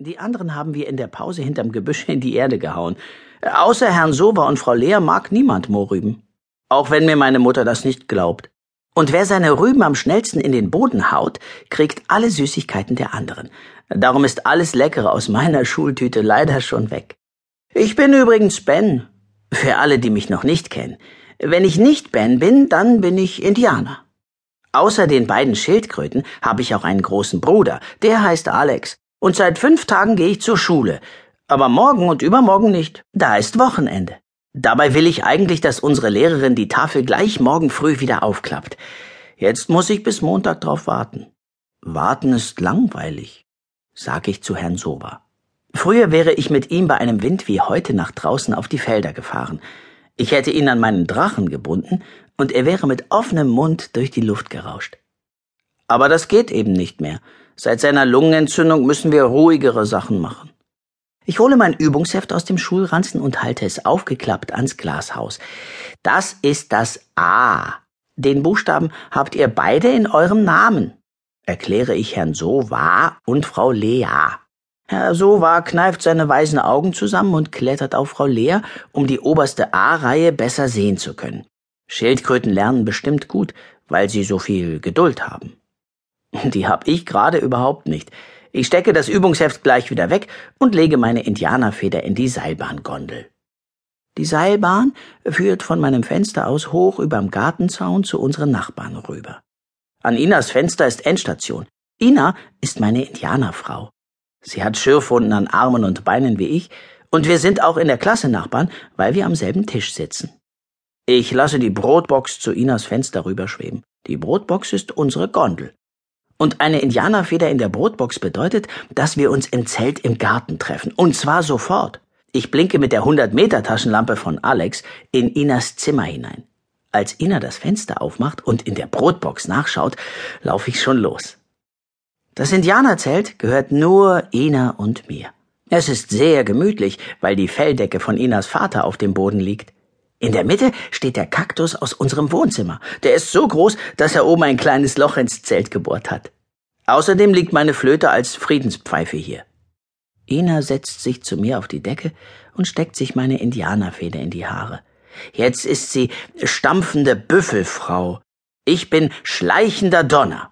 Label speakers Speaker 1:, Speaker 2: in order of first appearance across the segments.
Speaker 1: Die anderen haben wir in der Pause hinterm Gebüsch in die Erde gehauen. Außer Herrn Sober und Frau Lehr mag niemand Mohrrüben. Auch wenn mir meine Mutter das nicht glaubt. Und wer seine Rüben am schnellsten in den Boden haut, kriegt alle Süßigkeiten der anderen. Darum ist alles Leckere aus meiner Schultüte leider schon weg. Ich bin übrigens Ben. Für alle, die mich noch nicht kennen. Wenn ich nicht Ben bin, dann bin ich Indianer. Außer den beiden Schildkröten habe ich auch einen großen Bruder, der heißt Alex. Und seit fünf Tagen gehe ich zur Schule. Aber morgen und übermorgen nicht. Da ist Wochenende. Dabei will ich eigentlich, dass unsere Lehrerin die Tafel gleich morgen früh wieder aufklappt. Jetzt muss ich bis Montag drauf warten. Warten ist langweilig, sag ich zu Herrn Sober. Früher wäre ich mit ihm bei einem Wind wie heute nach draußen auf die Felder gefahren. Ich hätte ihn an meinen Drachen gebunden und er wäre mit offenem Mund durch die Luft gerauscht. Aber das geht eben nicht mehr. Seit seiner Lungenentzündung müssen wir ruhigere Sachen machen. Ich hole mein Übungsheft aus dem Schulranzen und halte es aufgeklappt ans Glashaus. Das ist das A. Den Buchstaben habt ihr beide in eurem Namen, erkläre ich Herrn Sova und Frau Lea. Herr Sova kneift seine weißen Augen zusammen und klettert auf Frau Lea, um die oberste A-Reihe besser sehen zu können. Schildkröten lernen bestimmt gut, weil sie so viel Geduld haben. Die hab ich gerade überhaupt nicht. Ich stecke das Übungsheft gleich wieder weg und lege meine Indianerfeder in die Seilbahngondel. Die Seilbahn führt von meinem Fenster aus hoch überm Gartenzaun zu unseren Nachbarn rüber. An Inas Fenster ist Endstation. Ina ist meine Indianerfrau. Sie hat Schürfwunden an Armen und Beinen wie ich, und wir sind auch in der Klasse Nachbarn, weil wir am selben Tisch sitzen. Ich lasse die Brotbox zu Inas Fenster rüberschweben. Die Brotbox ist unsere Gondel. Und eine Indianerfeder in der Brotbox bedeutet, dass wir uns im Zelt im Garten treffen. Und zwar sofort. Ich blinke mit der 100-Meter-Taschenlampe von Alex in Inas Zimmer hinein. Als Ina das Fenster aufmacht und in der Brotbox nachschaut, laufe ich schon los. Das Indianerzelt gehört nur Ina und mir. Es ist sehr gemütlich, weil die Felldecke von Inas Vater auf dem Boden liegt. In der Mitte steht der Kaktus aus unserem Wohnzimmer. Der ist so groß, dass er oben ein kleines Loch ins Zelt gebohrt hat. Außerdem liegt meine Flöte als Friedenspfeife hier. Ina setzt sich zu mir auf die Decke und steckt sich meine Indianerfeder in die Haare. Jetzt ist sie stampfende Büffelfrau. Ich bin schleichender Donner.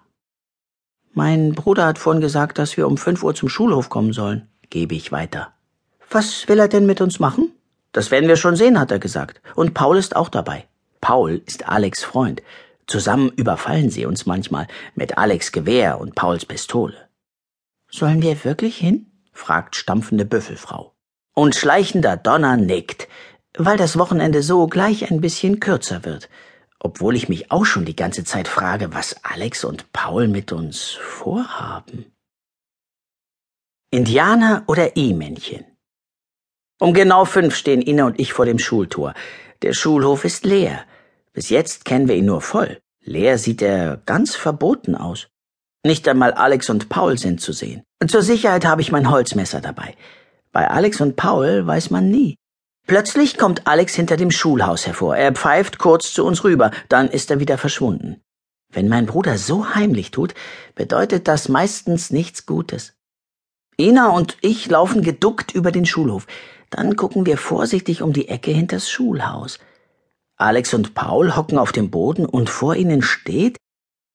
Speaker 1: Mein Bruder hat vorhin gesagt, dass wir um fünf Uhr zum Schulhof kommen sollen, gebe ich weiter. Was will er denn mit uns machen? Das werden wir schon sehen, hat er gesagt. Und Paul ist auch dabei. Paul ist Alex Freund. Zusammen überfallen sie uns manchmal mit Alex Gewehr und Pauls Pistole. Sollen wir wirklich hin? fragt stampfende Büffelfrau. Und schleichender Donner nickt, weil das Wochenende so gleich ein bisschen kürzer wird, obwohl ich mich auch schon die ganze Zeit frage, was Alex und Paul mit uns vorhaben. Indianer oder E-Männchen? Um genau fünf stehen Ina und ich vor dem Schultor. Der Schulhof ist leer. Bis jetzt kennen wir ihn nur voll. Leer sieht er ganz verboten aus. Nicht einmal Alex und Paul sind zu sehen. Und zur Sicherheit habe ich mein Holzmesser dabei. Bei Alex und Paul weiß man nie. Plötzlich kommt Alex hinter dem Schulhaus hervor. Er pfeift kurz zu uns rüber, dann ist er wieder verschwunden. Wenn mein Bruder so heimlich tut, bedeutet das meistens nichts Gutes. Ina und ich laufen geduckt über den Schulhof. Dann gucken wir vorsichtig um die Ecke hinters Schulhaus. Alex und Paul hocken auf dem Boden und vor ihnen steht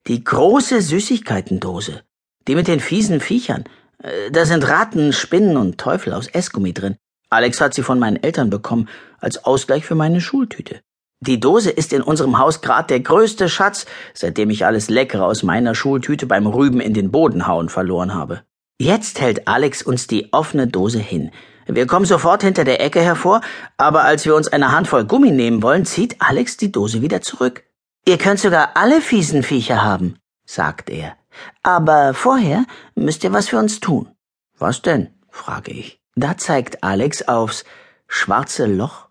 Speaker 1: die große Süßigkeitendose. Die mit den fiesen Viechern. Äh, da sind Ratten, Spinnen und Teufel aus Essgummi drin. Alex hat sie von meinen Eltern bekommen, als Ausgleich für meine Schultüte. Die Dose ist in unserem Haus grad der größte Schatz, seitdem ich alles Leckere aus meiner Schultüte beim Rüben in den Boden hauen verloren habe. Jetzt hält Alex uns die offene Dose hin. Wir kommen sofort hinter der Ecke hervor, aber als wir uns eine Handvoll Gummi nehmen wollen, zieht Alex die Dose wieder zurück. Ihr könnt sogar alle fiesen Viecher haben, sagt er. Aber vorher müsst ihr was für uns tun. Was denn? frage ich. Da zeigt Alex aufs schwarze Loch.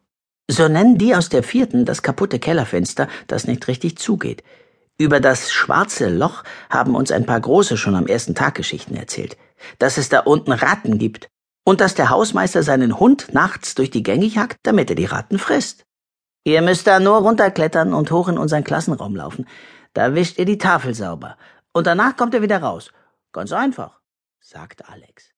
Speaker 1: So nennen die aus der vierten das kaputte Kellerfenster, das nicht richtig zugeht. Über das schwarze Loch haben uns ein paar Große schon am ersten Tag Geschichten erzählt. Dass es da unten Ratten gibt und dass der Hausmeister seinen Hund nachts durch die Gänge jagt, damit er die Ratten frisst. Ihr müsst da nur runterklettern und hoch in unseren Klassenraum laufen. Da wischt ihr die Tafel sauber. Und danach kommt ihr wieder raus. Ganz einfach, sagt Alex.